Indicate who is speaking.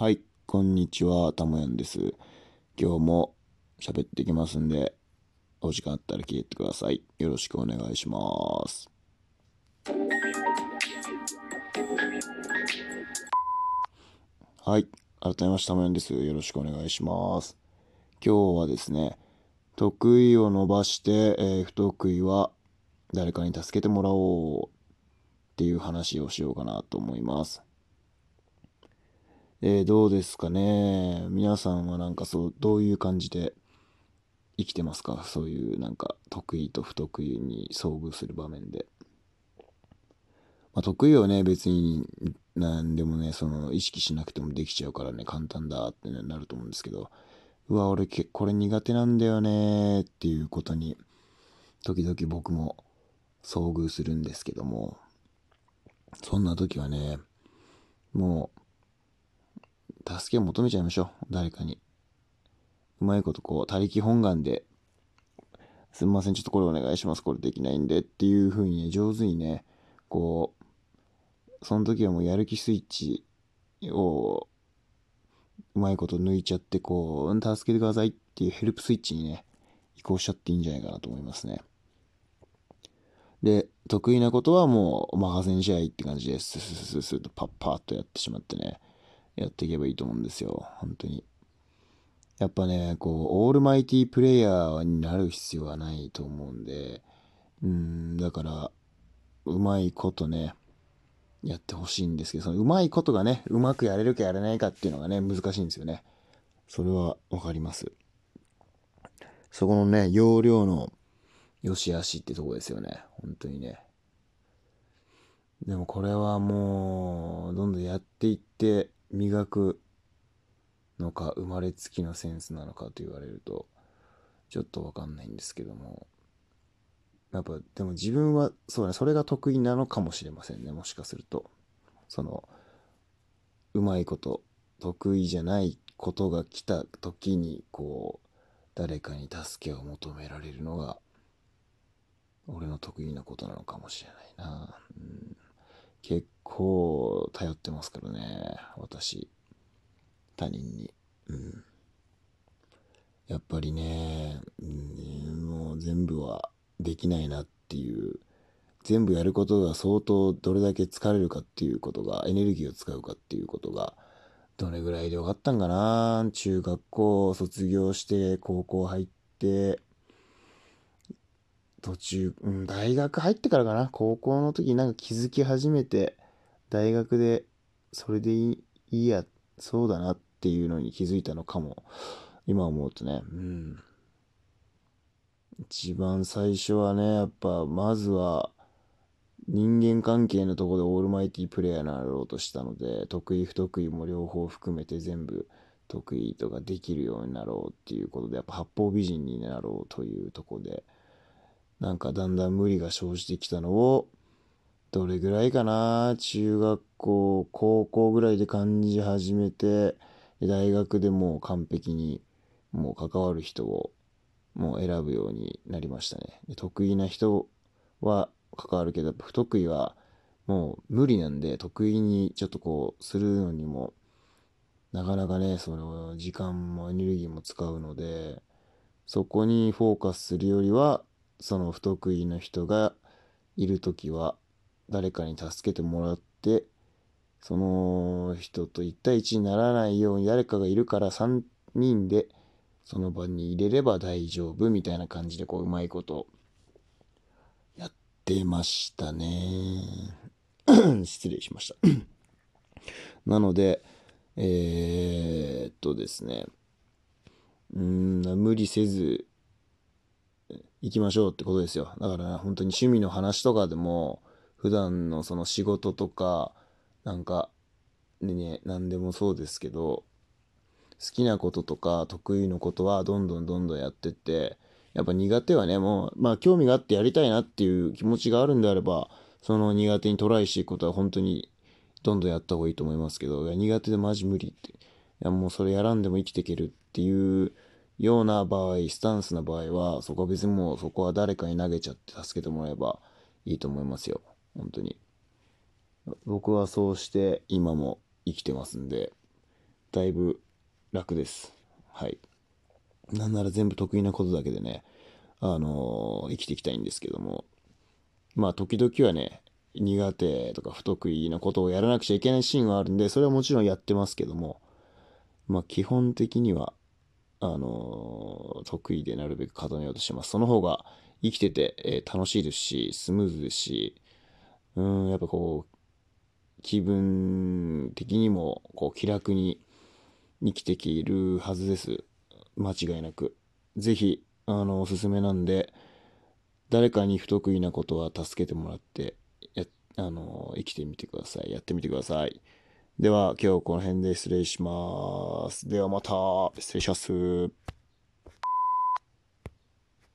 Speaker 1: はい、こんにちは、たもやんです。今日も喋ってきますんで、お時間あったら聞いてください。よろしくお願いします。はい、改めましてたもやんです。よろしくお願いします。今日はですね、得意を伸ばして、えー不得意は誰かに助けてもらおうっていう話をしようかなと思います。えーどうですかね。皆さんはなんかそう、どういう感じで生きてますか？そういうなんか得意と不得意に遭遇する場面で。まあ、得意をね、別に何でもね、その意識しなくてもできちゃうからね、簡単だって、ね、なると思うんですけど、うわ、俺けこれ苦手なんだよねっていうことに、時々僕も遭遇するんですけども、そんな時はね、もう、助けを求めちゃいましょう。誰かに。うまいことこう、他力本願で、すみません、ちょっとこれお願いします。これできないんでっていう風にね、上手にね、こう、その時はもうやる気スイッチを、うまいこと抜いちゃって、こう、助けてくださいっていうヘルプスイッチにね、移行しちゃっていいんじゃないかなと思いますね。で、得意なことはもうお任せにし合いって感じで、スススススとパッパッとやってしまってね、やっていけばいいと思うんですよ。本当に。やっぱね、こう、オールマイティープレイヤーになる必要はないと思うんで、うん、だから、うまいことね、やってほしいんですけど、そのうまいことがね、うまくやれるかやれないかっていうのがね、難しいんですよね。それはわかります。そこのね、容量の良し悪しってとこですよね。本当にね。でもこれはもう、どんどんやっていって磨くのか、生まれつきのセンスなのかと言われると、ちょっとわかんないんですけども。やっぱ、でも自分は、そうね、それが得意なのかもしれませんね、もしかすると。その、うまいこと、得意じゃないことが来た時に、こう、誰かに助けを求められるのが、俺の得意なことなのかもしれないな。うん、結構頼ってますからね、私。他人に。うん。やっぱりね、うん、もう全部はできないなっていう、全部やることが相当どれだけ疲れるかっていうことが、エネルギーを使うかっていうことが、どれぐらいで分かったんかな中学校卒業して、高校入って、途中、うん、大学入ってからかな高校の時になんか気づき始めて、大学でそれでいいや、そうだなっていうのに気づいたのかも。今思うとね、うん。一番最初はね、やっぱ、まずは、人間関係のとこでオールマイティプレイヤーになろうとしたので、得意不得意も両方含めて全部得意とかできるようになろうっていうことで、やっぱ八方美人になろうというとこで、なんかだんだん無理が生じてきたのを、どれぐらいかな？中学校、高校ぐらいで感じ始めて、大学でもう完璧にもう関わる人をもう選ぶようになりましたね。得意な人は関わるけど、不得意はもう無理なんで、得意にちょっとこうするのにも、なかなかね、その時間もエネルギーも使うので、そこにフォーカスするよりは、その不得意な人がいるときは、誰かに助けてもらって、その人と1対1にならないように誰かがいるから3人でその場に入れれば大丈夫みたいな感じでこううまいことやってましたね。失礼しました。なので、えー、っとですね、うん、無理せず行きましょうってことですよ。だから、ね、本当に趣味の話とかでも、普段のその仕事とか、なんか、でね、何でもそうですけど、好きなこととか得意のことはどんどんどんどんやってって、やっぱ苦手はね、もう、まあ興味があってやりたいなっていう気持ちがあるんであれば、その苦手にトライしていくことは本当にどんどんやった方がいいと思いますけど、いや苦手でマジ無理って、いやもうそれやらんでも生きていけるっていうような場合、スタンスな場合は、そこは別にもうそこは誰かに投げちゃって助けてもらえばいいと思いますよ。本当に。僕はそうして今も生きてますんで、だいぶ楽です。はい。なんなら全部得意なことだけでね、あのー生きていきたいんですけども、まあ時々はね、苦手とか不得意なことをやらなくちゃいけないシーンはあるんで、それはもちろんやってますけども、まあ基本的には、あの得意でなるべく固めようとします。その方が生きてて、えー楽しいですし、スムーズですし、うん、やっぱこう、気分的にもこう気楽に生きていけるはずです。間違いなく。ぜひ、あの、おすすめなんで、誰かに不得意なことは助けてもらって、や、あの、生きてみてください。やってみてください。では、今日この辺で失礼します。ではまた、失礼します。